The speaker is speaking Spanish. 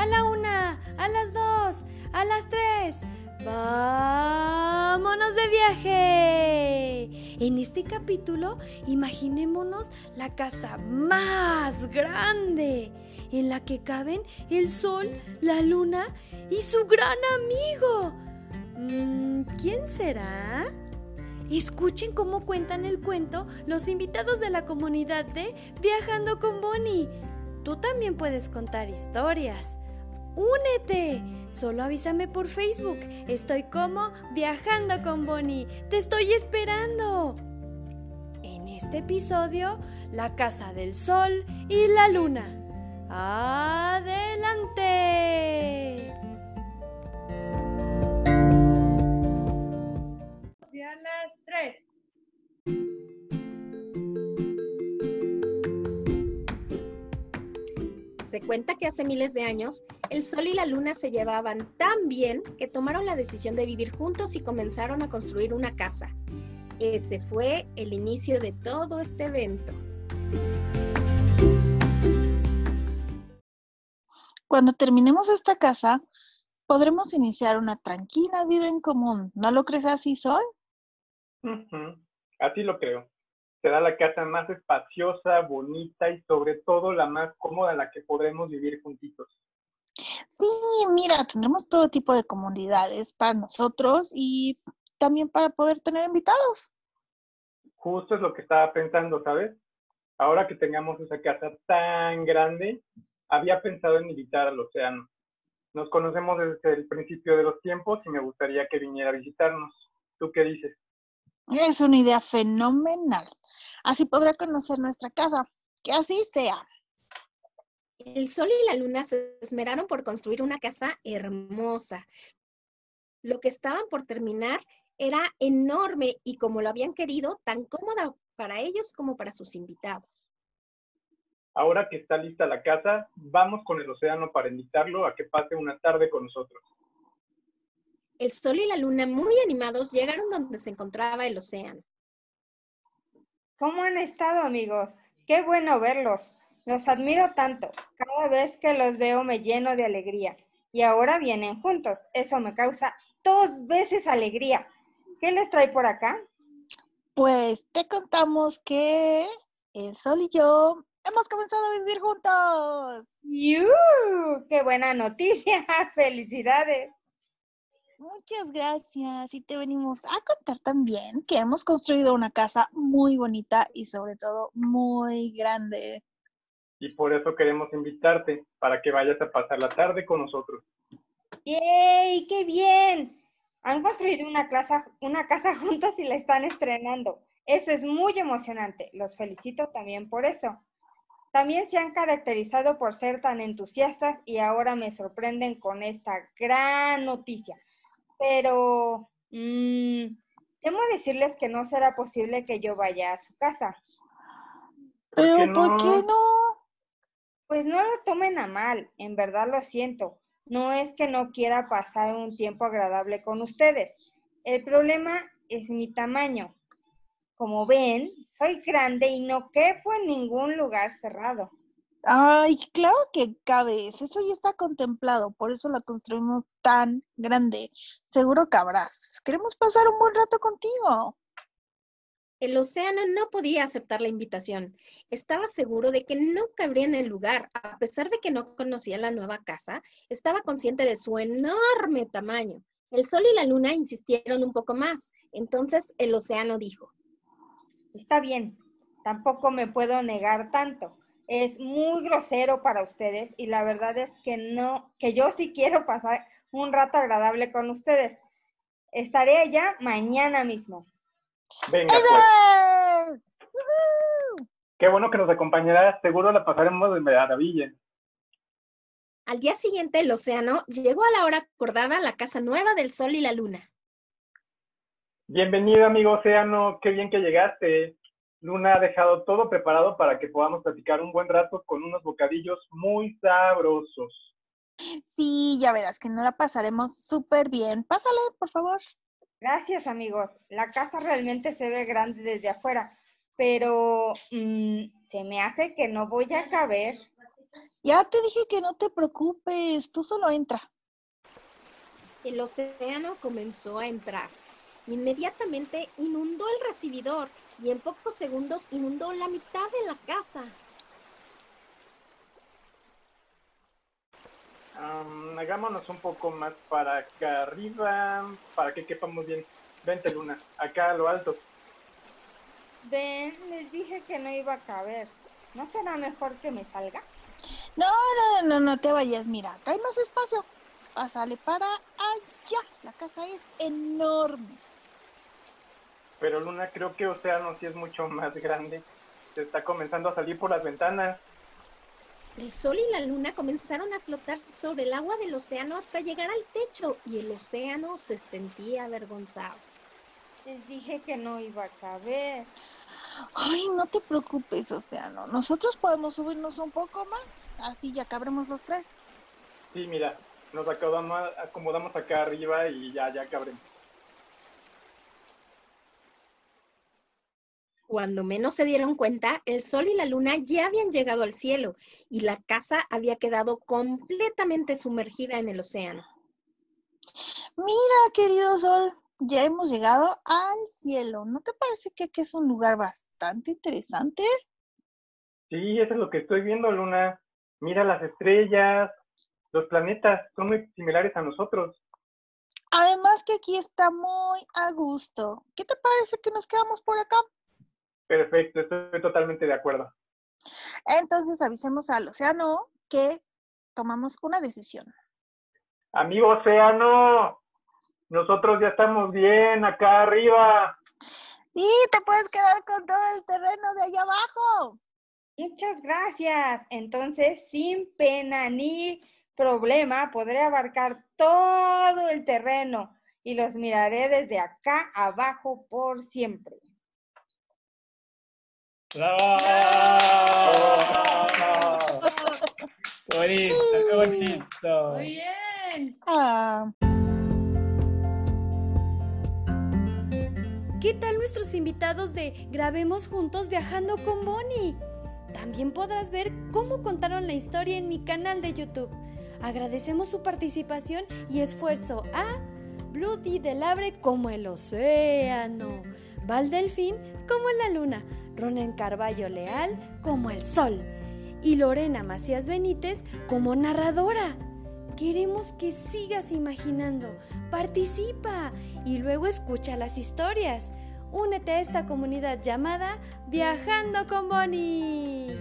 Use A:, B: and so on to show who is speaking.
A: a la una, a las dos, a las tres. ¡Vámonos de viaje! En este capítulo, imaginémonos la casa más grande, en la que caben el sol, la luna y su gran amigo. Mm, ¿Quién será? Escuchen cómo cuentan el cuento los invitados de la comunidad de Viajando con Bonnie. Tú también puedes contar historias. ¡Únete! Solo avísame por Facebook. Estoy como Viajando con Bonnie. Te estoy esperando. En este episodio, la Casa del Sol y la Luna. ¡Adelante!
B: Se cuenta que hace miles de años el Sol y la Luna se llevaban tan bien que tomaron la decisión de vivir juntos y comenzaron a construir una casa. Ese fue el inicio de todo este evento.
C: Cuando terminemos esta casa, podremos iniciar una tranquila vida en común. ¿No lo crees así, Sol?
D: Así lo creo será la casa más espaciosa, bonita y sobre todo la más cómoda en la que podremos vivir juntitos.
C: Sí, mira, tendremos todo tipo de comunidades para nosotros y también para poder tener invitados.
D: Justo es lo que estaba pensando, ¿sabes? Ahora que tengamos esa casa tan grande, había pensado en invitar al océano. Nos conocemos desde el principio de los tiempos y me gustaría que viniera a visitarnos. ¿Tú qué dices?
C: Es una idea fenomenal. Así podrá conocer nuestra casa. Que así sea.
B: El sol y la luna se esmeraron por construir una casa hermosa. Lo que estaban por terminar era enorme y como lo habían querido, tan cómoda para ellos como para sus invitados.
D: Ahora que está lista la casa, vamos con el océano para invitarlo a que pase una tarde con nosotros.
B: El sol y la luna, muy animados, llegaron donde se encontraba el océano.
E: ¿Cómo han estado, amigos? Qué bueno verlos. Los admiro tanto. Cada vez que los veo me lleno de alegría. Y ahora vienen juntos. Eso me causa dos veces alegría. ¿Qué les trae por acá?
C: Pues te contamos que el sol y yo hemos comenzado a vivir juntos.
E: ¡Yuuu! ¡Qué buena noticia! ¡Felicidades!
C: Muchas gracias. Y te venimos a contar también que hemos construido una casa muy bonita y sobre todo muy grande.
D: Y por eso queremos invitarte para que vayas a pasar la tarde con nosotros.
E: ¡Yay! ¡Qué bien! Han construido una casa, una casa juntos y la están estrenando. Eso es muy emocionante. Los felicito también por eso. También se han caracterizado por ser tan entusiastas y ahora me sorprenden con esta gran noticia pero mmm, temo decirles que no será posible que yo vaya a su casa.
C: ¿Pero por qué no?
E: Pues no lo tomen a mal, en verdad lo siento. No es que no quiera pasar un tiempo agradable con ustedes. El problema es mi tamaño. Como ven, soy grande y no quepo en ningún lugar cerrado.
C: Ay, claro que cabe, eso ya está contemplado, por eso la construimos tan grande. Seguro cabrás. Queremos pasar un buen rato contigo.
B: El océano no podía aceptar la invitación. Estaba seguro de que no cabría en el lugar. A pesar de que no conocía la nueva casa, estaba consciente de su enorme tamaño. El sol y la luna insistieron un poco más. Entonces el océano dijo.
E: Está bien, tampoco me puedo negar tanto es muy grosero para ustedes y la verdad es que no, que yo sí quiero pasar un rato agradable con ustedes. Estaré allá mañana mismo.
D: Venga, pues. Qué bueno que nos acompañarás. Seguro la pasaremos de maravilla.
B: Al día siguiente, el océano llegó a la hora acordada a la casa nueva del sol y la luna.
D: Bienvenido, amigo océano. Qué bien que llegaste. Luna ha dejado todo preparado para que podamos platicar un buen rato con unos bocadillos muy sabrosos.
C: Sí, ya verás que no la pasaremos súper bien. Pásale, por favor.
E: Gracias, amigos. La casa realmente se ve grande desde afuera, pero mm, se me hace que no voy a caber.
C: Ya te dije que no te preocupes, tú solo entra.
B: El océano comenzó a entrar. Inmediatamente inundó el recibidor y en pocos segundos inundó la mitad de la casa.
D: Am, hagámonos un poco más para acá arriba, para que quepamos bien. Vente, Luna, acá a lo alto.
E: Ven, les dije que no iba a caber. ¿No será mejor que me salga?
C: No, no, no, no te vayas, mira, acá hay más espacio. Pásale para allá. La casa es enorme.
D: Pero Luna, creo que Océano sí es mucho más grande. Se está comenzando a salir por las ventanas.
B: El sol y la luna comenzaron a flotar sobre el agua del océano hasta llegar al techo y el océano se sentía avergonzado.
E: Les dije que no iba a caber.
C: Ay, no te preocupes, Océano. Nosotros podemos subirnos un poco más. Así ya cabremos los tres.
D: Sí, mira, nos acomodamos, acomodamos acá arriba y ya, ya cabremos.
B: Cuando menos se dieron cuenta, el sol y la luna ya habían llegado al cielo y la casa había quedado completamente sumergida en el océano.
C: Mira, querido Sol, ya hemos llegado al cielo. ¿No te parece que aquí es un lugar bastante interesante?
D: Sí, eso es lo que estoy viendo, Luna. Mira las estrellas, los planetas, son muy similares a nosotros.
C: Además que aquí está muy a gusto. ¿Qué te parece que nos quedamos por acá?
D: Perfecto, estoy totalmente de acuerdo.
C: Entonces avisemos al océano que tomamos una decisión.
D: Amigo Océano, nosotros ya estamos bien acá arriba.
C: Sí, te puedes quedar con todo el terreno de allá abajo.
E: Muchas gracias. Entonces, sin pena ni problema, podré abarcar todo el terreno y los miraré desde acá abajo por siempre.
F: ¡Bravo! ¡Qué bonito, qué bonito!
A: Muy bien.
C: Ah,
A: ¿Qué tal nuestros invitados de Grabemos Juntos Viajando con Bonnie? También podrás ver cómo contaron la historia en mi canal de YouTube. Agradecemos su participación y esfuerzo a Blue D del Abre como el océano, Val Delfín como la luna, Ronen Carballo Leal como el sol y Lorena Macías Benítez como narradora. Queremos que sigas imaginando, participa y luego escucha las historias. Únete a esta comunidad llamada Viajando con Bonnie.